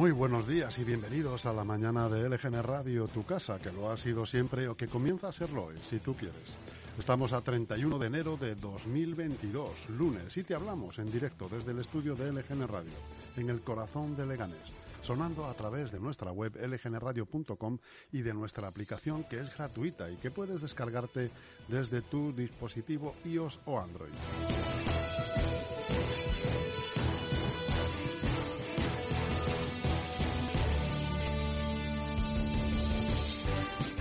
Muy buenos días y bienvenidos a la mañana de LGN Radio, tu casa, que lo ha sido siempre o que comienza a serlo hoy, si tú quieres. Estamos a 31 de enero de 2022, lunes, y te hablamos en directo desde el estudio de LGN Radio, en el corazón de Leganés, sonando a través de nuestra web lgnradio.com y de nuestra aplicación que es gratuita y que puedes descargarte desde tu dispositivo iOS o Android.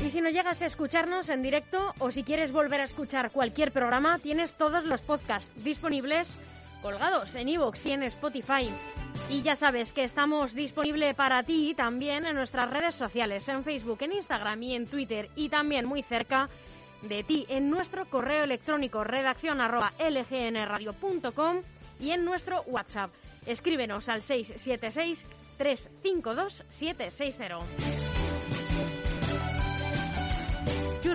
Y si no llegas a escucharnos en directo o si quieres volver a escuchar cualquier programa, tienes todos los podcasts disponibles colgados en iVoox y en Spotify. Y ya sabes que estamos disponibles para ti también en nuestras redes sociales, en Facebook, en Instagram y en Twitter y también muy cerca de ti en nuestro correo electrónico redacción arroba lgnradio.com y en nuestro WhatsApp. Escríbenos al 676 352 760.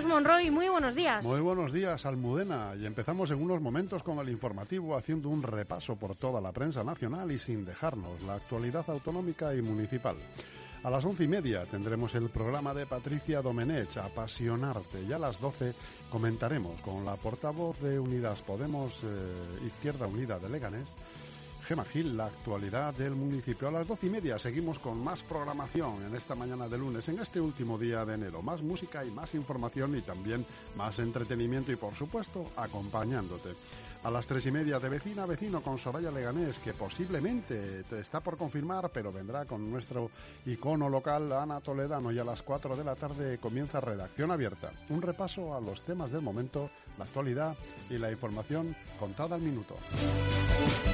Monroy, muy buenos días. Muy buenos días, Almudena. Y empezamos en unos momentos con el informativo haciendo un repaso por toda la prensa nacional y sin dejarnos la actualidad autonómica y municipal. A las once y media tendremos el programa de Patricia Domenech, Apasionarte, y a las doce comentaremos con la portavoz de Unidas Podemos eh, Izquierda Unida de Leganés, Gema Gil, la actualidad del municipio. A las doce y media seguimos con más programación en esta mañana de lunes, en este último día de enero. Más música y más información y también más entretenimiento y, por supuesto, acompañándote. A las tres y media de vecina a vecino con Soraya Leganés, que posiblemente te está por confirmar, pero vendrá con nuestro icono local, Ana Toledano, y a las cuatro de la tarde comienza Redacción Abierta. Un repaso a los temas del momento, la actualidad y la información contada al minuto.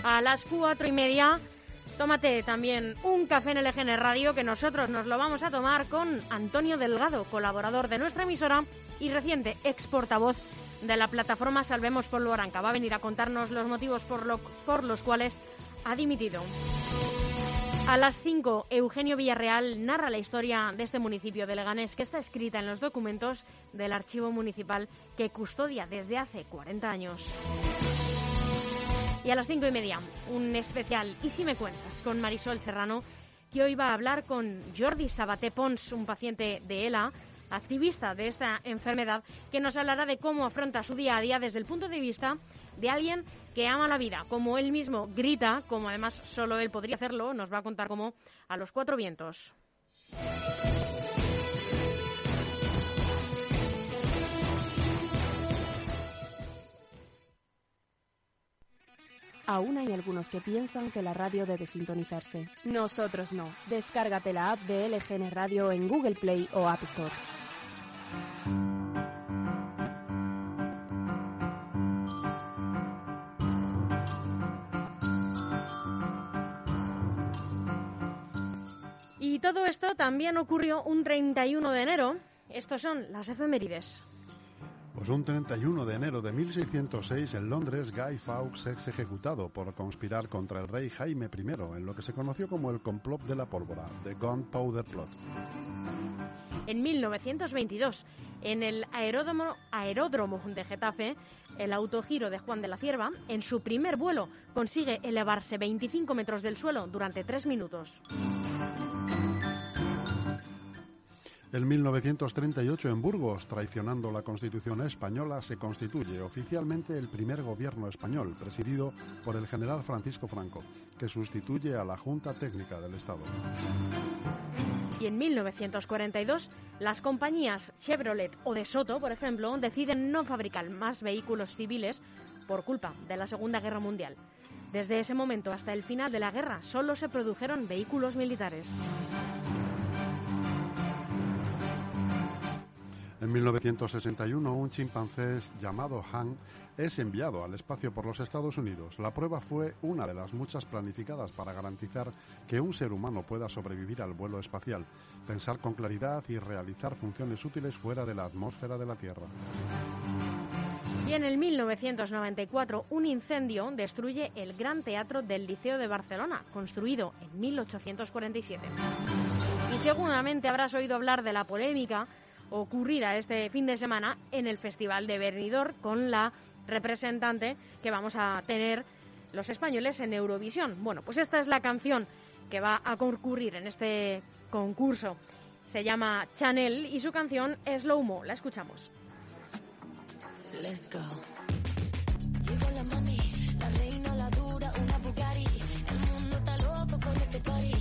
A las cuatro y media Tómate también un café en el EGN Radio que nosotros nos lo vamos a tomar con Antonio Delgado, colaborador de nuestra emisora y reciente ex portavoz de la plataforma Salvemos por Luaranca. Va a venir a contarnos los motivos por, lo, por los cuales ha dimitido. A las 5, Eugenio Villarreal narra la historia de este municipio de Leganés que está escrita en los documentos del archivo municipal que custodia desde hace 40 años. Y a las cinco y media, un especial ¿Y si me cuentas? con Marisol Serrano, que hoy va a hablar con Jordi Sabaté Pons, un paciente de ELA, activista de esta enfermedad, que nos hablará de cómo afronta su día a día desde el punto de vista de alguien que ama la vida, como él mismo grita, como además solo él podría hacerlo, nos va a contar cómo a los cuatro vientos. Aún hay algunos que piensan que la radio debe sintonizarse. Nosotros no. Descárgate la app de LGN Radio en Google Play o App Store. Y todo esto también ocurrió un 31 de enero. Estos son las efemérides. Pues un 31 de enero de 1606 en Londres, Guy Fawkes es ejecutado por conspirar contra el rey Jaime I en lo que se conoció como el complot de la pólvora, The Gunpowder Plot. En 1922, en el aeródromo, aeródromo de Getafe, el autogiro de Juan de la Cierva, en su primer vuelo, consigue elevarse 25 metros del suelo durante tres minutos. En 1938 en Burgos, traicionando la Constitución española, se constituye oficialmente el primer gobierno español, presidido por el general Francisco Franco, que sustituye a la Junta Técnica del Estado. Y en 1942, las compañías Chevrolet o de Soto, por ejemplo, deciden no fabricar más vehículos civiles por culpa de la Segunda Guerra Mundial. Desde ese momento hasta el final de la guerra solo se produjeron vehículos militares. En 1961, un chimpancé llamado Han es enviado al espacio por los Estados Unidos. La prueba fue una de las muchas planificadas para garantizar que un ser humano pueda sobrevivir al vuelo espacial, pensar con claridad y realizar funciones útiles fuera de la atmósfera de la Tierra. Y en el 1994, un incendio destruye el Gran Teatro del Liceo de Barcelona, construido en 1847. Y seguramente habrás oído hablar de la polémica ocurrida este fin de semana en el Festival de Benidorm con la representante que vamos a tener los españoles en Eurovisión. Bueno, pues esta es la canción que va a concurrir en este concurso. Se llama Chanel y su canción es Slow Mo. La escuchamos. Let's go. La mami, la reina, la dura, una. El mundo está loco con este.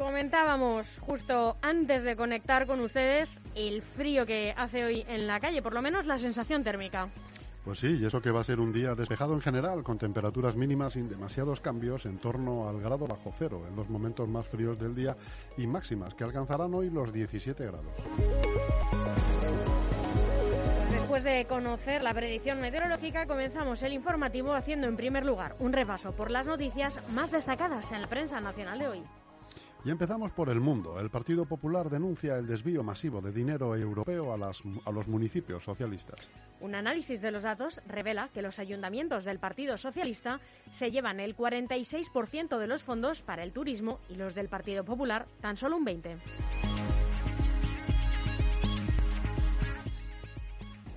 Comentábamos justo antes de conectar con ustedes el frío que hace hoy en la calle, por lo menos la sensación térmica. Pues sí, y eso que va a ser un día despejado en general, con temperaturas mínimas sin demasiados cambios, en torno al grado bajo cero en los momentos más fríos del día y máximas que alcanzarán hoy los 17 grados. Después de conocer la predicción meteorológica, comenzamos el informativo haciendo en primer lugar un repaso por las noticias más destacadas en la prensa nacional de hoy. Y empezamos por el mundo. El Partido Popular denuncia el desvío masivo de dinero europeo a, los municipios socialistas. Un análisis de los datos revela que los ayuntamientos del Partido Socialista se llevan el 46% de los fondos para el turismo y los del Partido Popular tan solo un 20%.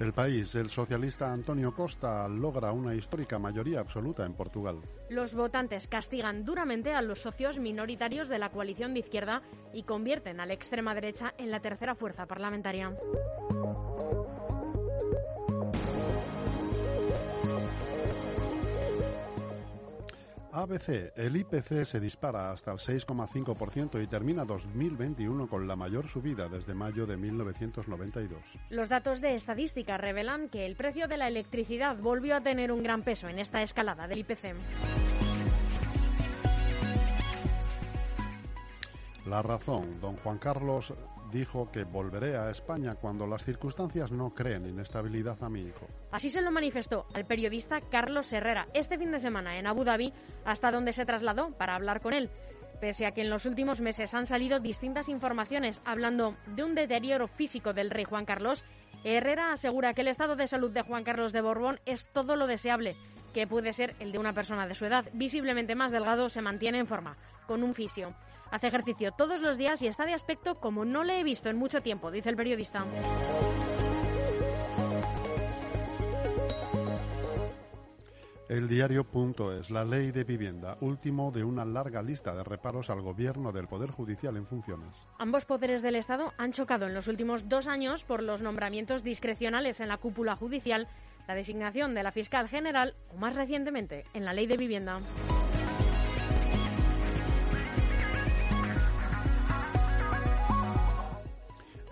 El país, el socialista Antonio Costa logra una histórica mayoría absoluta en Portugal. Los votantes castigan duramente a los socios minoritarios de la coalición de izquierda y convierten a la extrema derecha en la tercera fuerza parlamentaria. ABC, el IPC se dispara hasta el 6,5% y termina 2021 con la mayor subida desde mayo de 1992. Los datos de estadística revelan que el precio de la electricidad volvió a tener un gran peso en esta escalada del IPC. La razón, don Juan Carlos dijo que volveré a España cuando las circunstancias no creen inestabilidad a mi hijo. Así se lo manifestó al periodista Carlos Herrera este fin de semana en Abu Dhabi, hasta donde se trasladó para hablar con él. Pese a que en los últimos meses han salido distintas informaciones hablando de un deterioro físico del rey Juan Carlos, Herrera asegura que el estado de salud de Juan Carlos de Borbón es todo lo deseable, que puede ser el de una persona de su edad. Visiblemente más delgado se mantiene en forma, con un fisio. Hace ejercicio todos los días y está de aspecto como no le he visto en mucho tiempo, dice el periodista. El diario.es, la ley de vivienda, último de una larga lista de reparos al gobierno del Poder Judicial en funciones. Ambos poderes del Estado han chocado en los últimos dos años por los nombramientos discrecionales en la cúpula judicial, la designación de la fiscal general o, más recientemente, en la ley de vivienda.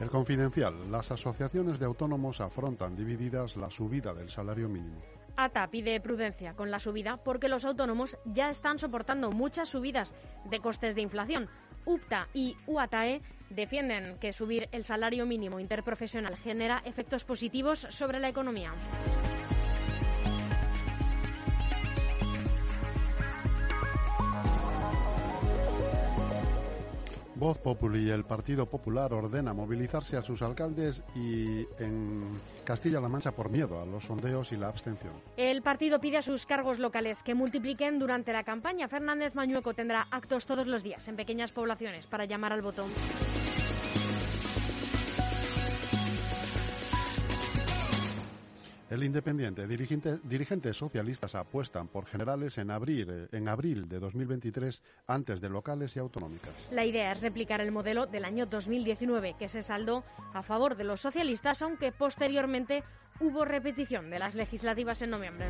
El confidencial, las asociaciones de autónomos afrontan divididas la subida del salario mínimo. ATA pide prudencia con la subida porque los autónomos ya están soportando muchas subidas de costes de inflación. UPTA y UATAE defienden que subir el salario mínimo interprofesional genera efectos positivos sobre la economía. Voz Populi y el Partido Popular ordena movilizarse a sus alcaldes y en Castilla-La Mancha por miedo a los sondeos y la abstención. El partido pide a sus cargos locales que multipliquen durante la campaña. Fernández Mañueco tendrá actos todos los días en pequeñas poblaciones para llamar al voto. El Independiente, dirigente- dirigentes socialistas apuestan por generales en abril, en abril de 2023 antes de locales y autonómicas. La idea es replicar el modelo del año 2019, que se saldó a favor de los socialistas, aunque posteriormente hubo repetición de las legislativas en noviembre.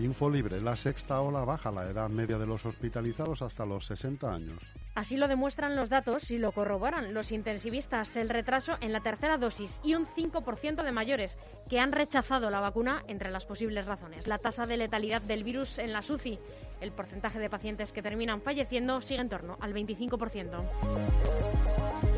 Infolibre, la sexta ola baja la edad media de los hospitalizados hasta los 60 años. Así lo demuestran los datos y lo corroboran los intensivistas, el retraso en la tercera dosis y un 5% de mayores que han rechazado la vacuna entre las posibles razones. La tasa de letalidad del virus en la SUCI, el porcentaje de pacientes que terminan falleciendo sigue en torno al 25%.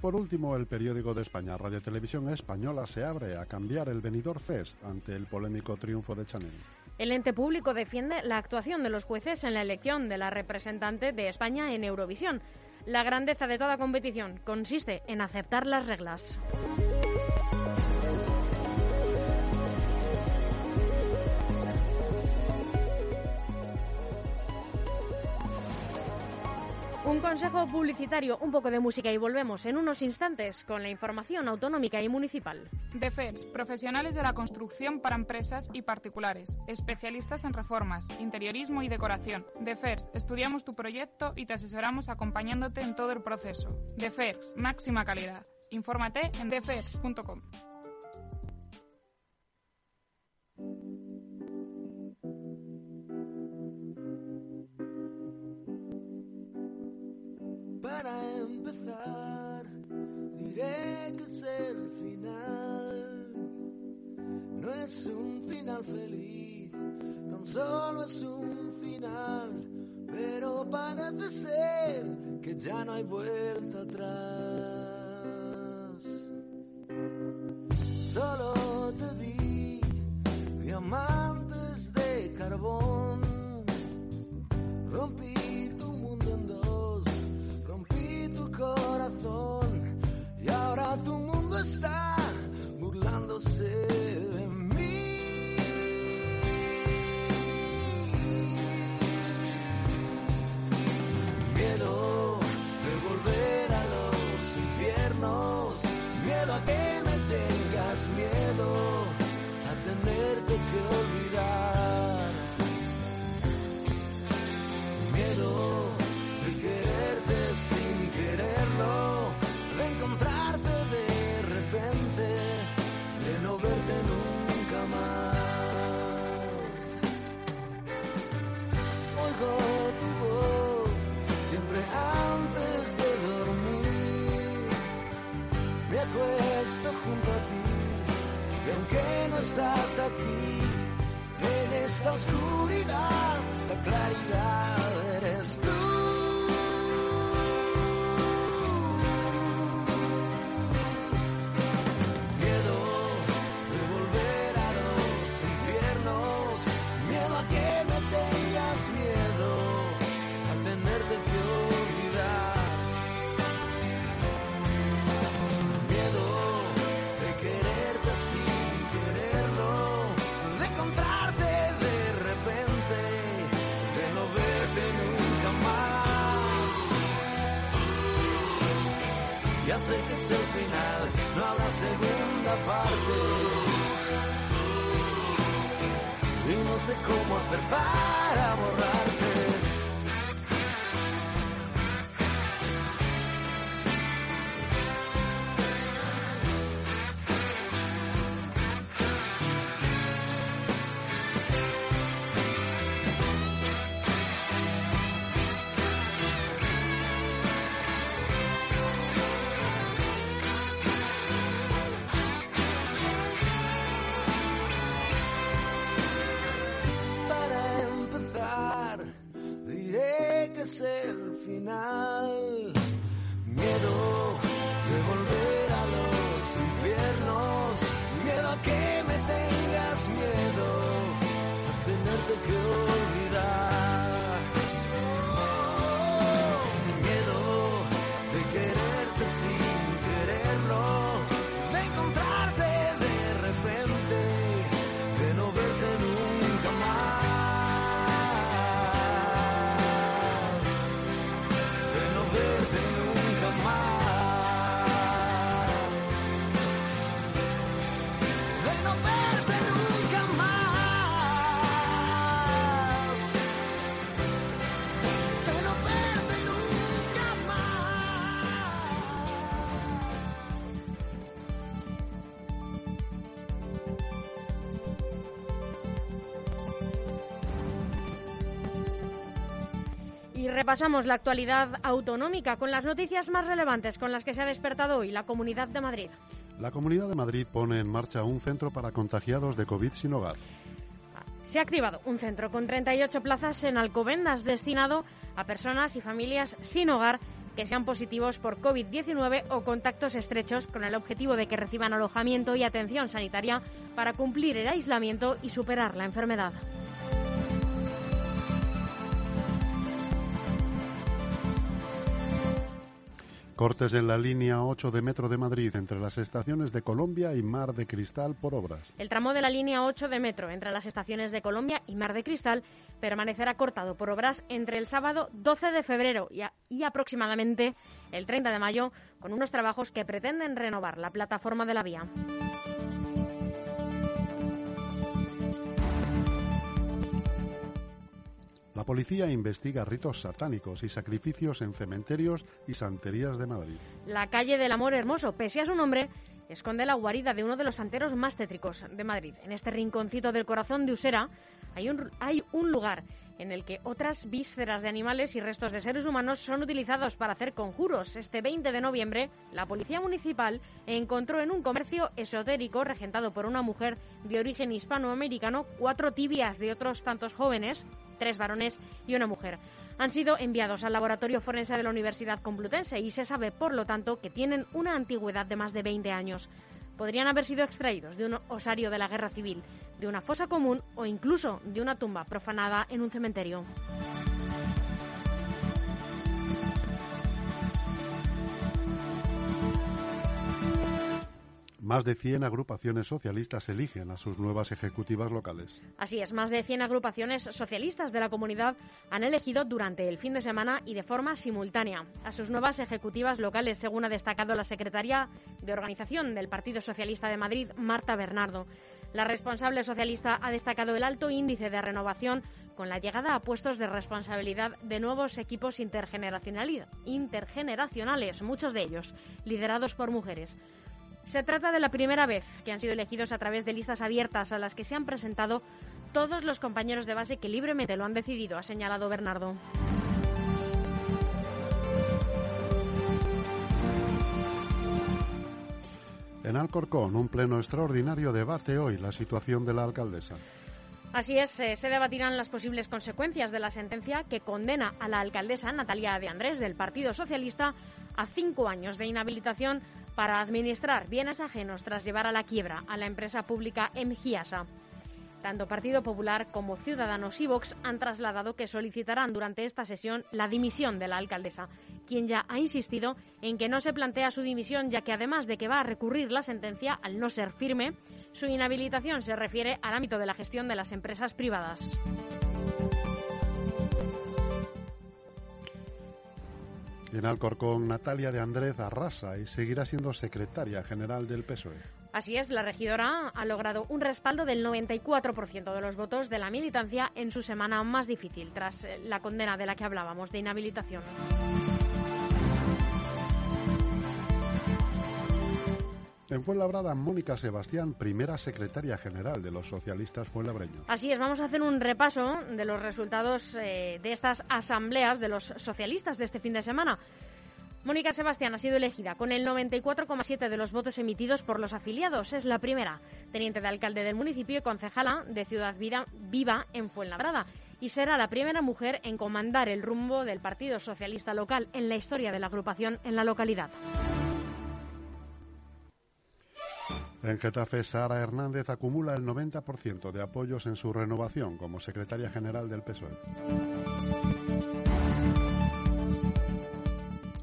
Por último, el periódico de España, Radio Televisión Española, se abre a cambiar el Benidorm Fest ante el polémico triunfo de Chanel. El ente público defiende la actuación de los jueces en la elección de la representante de España en Eurovisión. La grandeza de toda competición consiste en aceptar las reglas. Un consejo publicitario, un poco de música y volvemos en unos instantes con la información autonómica y municipal. DEFERS, profesionales de la construcción para empresas y particulares, especialistas en reformas, interiorismo y decoración. DEFERS, estudiamos tu proyecto y te asesoramos acompañándote en todo el proceso. DEFERS, máxima calidad. Infórmate en defers.com. ya no hay vuelta atrás. Solo te vi diamantes de carbón. Rompí tu mundo en dos, rompí tu corazón y ahora tu mundo no estás aquí. En esta oscuridad, la claridad eres tú. Sé que es el final, no habrá segunda parte. Y no sé cómo hacer para borrarte. Repasamos la actualidad autonómica con las noticias más relevantes con las que se ha despertado hoy la Comunidad de Madrid. La Comunidad de Madrid pone en marcha un centro para contagiados de COVID sin hogar. Se ha activado un centro con 38 plazas en Alcobendas destinado a personas y familias sin hogar que sean positivos por COVID-19 o contactos estrechos con el objetivo de que reciban alojamiento y atención sanitaria para cumplir el aislamiento y superar la enfermedad. Cortes en la línea 8 de Metro de Madrid entre las estaciones de Colombia y Mar de Cristal por obras. El tramo de la línea 8 de metro entre las estaciones de Colombia y Mar de Cristal permanecerá cortado por obras entre el sábado 12 de febrero y, aproximadamente el 30 de mayo, con unos trabajos que pretenden renovar la plataforma de la vía. La policía investiga ritos satánicos y sacrificios en cementerios y santerías de Madrid. La calle del Amor Hermoso, pese a su nombre, esconde la guarida de uno de los santeros más tétricos de Madrid. En este rinconcito del corazón de Usera hay un, hay un lugar en el que otras vísceras de animales y restos de seres humanos son utilizados para hacer conjuros. Este 20 de noviembre, la Policía Municipal encontró en un comercio esotérico regentado por una mujer de origen hispanoamericano cuatro tibias de otros tantos jóvenes, tres varones y una mujer. Han sido enviados al laboratorio forense de la Universidad Complutense y se sabe, por lo tanto, que tienen una antigüedad de más de 20 años. Podrían haber sido extraídos de un osario de la guerra civil, de una fosa común o incluso de una tumba profanada en un cementerio. Más de 100 agrupaciones socialistas eligen a sus nuevas ejecutivas locales. Así es, más de 100 agrupaciones socialistas de la comunidad han elegido durante el fin de semana y de forma simultánea a sus nuevas ejecutivas locales, según ha destacado la secretaria de Organización del Partido Socialista de Madrid, Marta Bernardo. La responsable socialista ha destacado el alto índice de renovación con la llegada a puestos de responsabilidad de nuevos equipos intergeneracionales, muchos de ellos liderados por mujeres. Se trata de la primera vez que han sido elegidos a través de listas abiertas a las que se han presentado todos los compañeros de base que libremente lo han decidido, ha señalado Bernardo. En Alcorcón, un pleno extraordinario debate hoy la situación de la alcaldesa. Así es, eh, se debatirán las posibles consecuencias de la sentencia que condena a la alcaldesa Natalia de Andrés del Partido Socialista a cinco años de inhabilitación para administrar bienes ajenos tras llevar a la quiebra a la empresa pública Emgiasa. Tanto Partido Popular como Ciudadanos y Vox han trasladado que solicitarán durante esta sesión la dimisión de la alcaldesa, quien ya ha insistido en que no se plantea su dimisión, ya que además de que va a recurrir la sentencia al no ser firme, su inhabilitación se refiere al ámbito de la gestión de las empresas privadas. En Alcorcón, Natalia de Andrés arrasa y seguirá siendo secretaria general del PSOE. Así es, la regidora ha logrado un respaldo del 94% de los votos de la militancia en su semana más difícil, tras eh, la condena de la que hablábamos, de inhabilitación. En Fuenlabrada, Mónica Sebastián, primera secretaria general de los socialistas fuenlabreños. Así es, vamos a hacer un repaso de los resultados eh, de estas asambleas de los socialistas de este fin de semana. Mónica Sebastián ha sido elegida con el 94,7 de los votos emitidos por los afiliados. Es la primera teniente de alcalde del municipio y concejala de Ciudad Viva en Fuenlabrada. Y será la primera mujer en comandar el rumbo del Partido Socialista local en la historia de la agrupación en la localidad. En Getafe, Sara Hernández acumula el 90% de apoyos en su renovación como secretaria general del PSOE.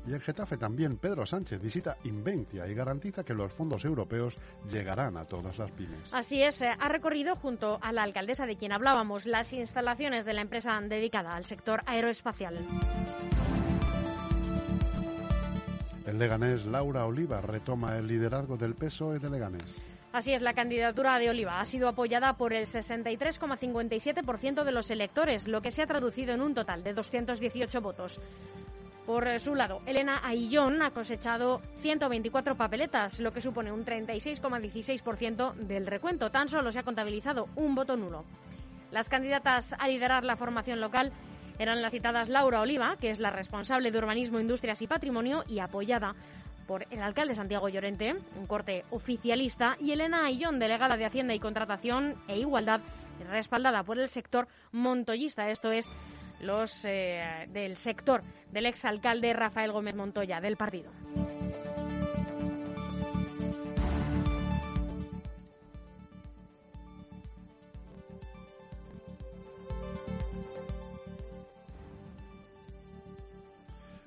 Y en Getafe también Pedro Sánchez visita Inventia y garantiza que los fondos europeos llegarán a todas las pymes. Así es, eh, ha recorrido junto a la alcaldesa de quien hablábamos las instalaciones de la empresa dedicada al sector aeroespacial. En Leganés, Laura Oliva retoma el liderazgo del PSOE de Leganés. Así es, la candidatura de Oliva ha sido apoyada por el 63,57% de los electores, lo que se ha traducido en un total de 218 votos. Por su lado, Elena Aillón ha cosechado 124 papeletas, lo que supone un 36,16% del recuento. Tan solo se ha contabilizado un voto nulo. Las candidatas a liderar la formación local eran las citadas Laura Oliva, que es la responsable de Urbanismo, Industrias y Patrimonio, y apoyada por el alcalde Santiago Llorente, un corte oficialista, y Elena Aillón, delegada de Hacienda y Contratación e Igualdad, respaldada por el sector montoyista, esto es, los eh, del sector del exalcalde Rafael Gómez Montoya, del partido.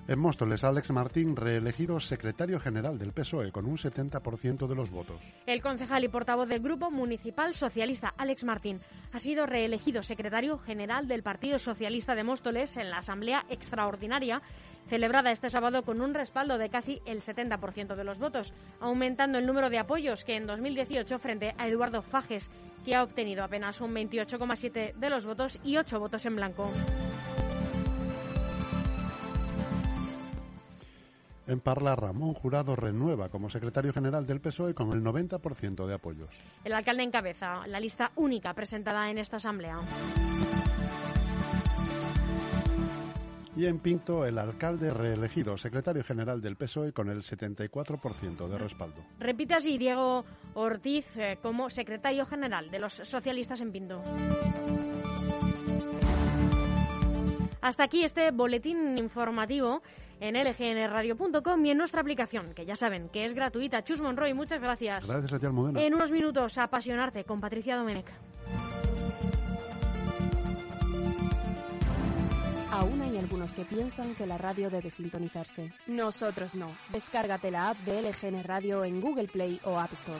En Móstoles, Alex Martín, reelegido secretario general del PSOE con un 70% de los votos. El concejal y portavoz del Grupo Municipal Socialista, Alex Martín, ha sido reelegido secretario general del Partido Socialista de Móstoles en la Asamblea Extraordinaria celebrada este sábado con un respaldo de casi el 70% de los votos, aumentando el número de apoyos que en 2018 frente a Eduardo Fajes, que ha obtenido apenas un 28,7 de los votos y 8 votos en blanco. En Parla, Ramón Jurado renueva como secretario general del PSOE con el 90% de apoyos. El alcalde encabeza la lista única presentada en esta asamblea. Y en Pinto, el alcalde reelegido secretario general del PSOE con el 74% de respaldo. Repite así Diego Ortiz eh, como secretario general de los socialistas en Pinto. Hasta aquí este boletín informativo en lgnradio.com y en nuestra aplicación, que ya saben que es gratuita. Chus Monroy, muchas gracias. Gracias a ti, Almudena. En unos minutos, apasionarte con Patricia Domenech. Aún hay algunos que piensan que la radio debe sintonizarse. Nosotros no. Descárgate la app de LGN Radio en Google Play o App Store.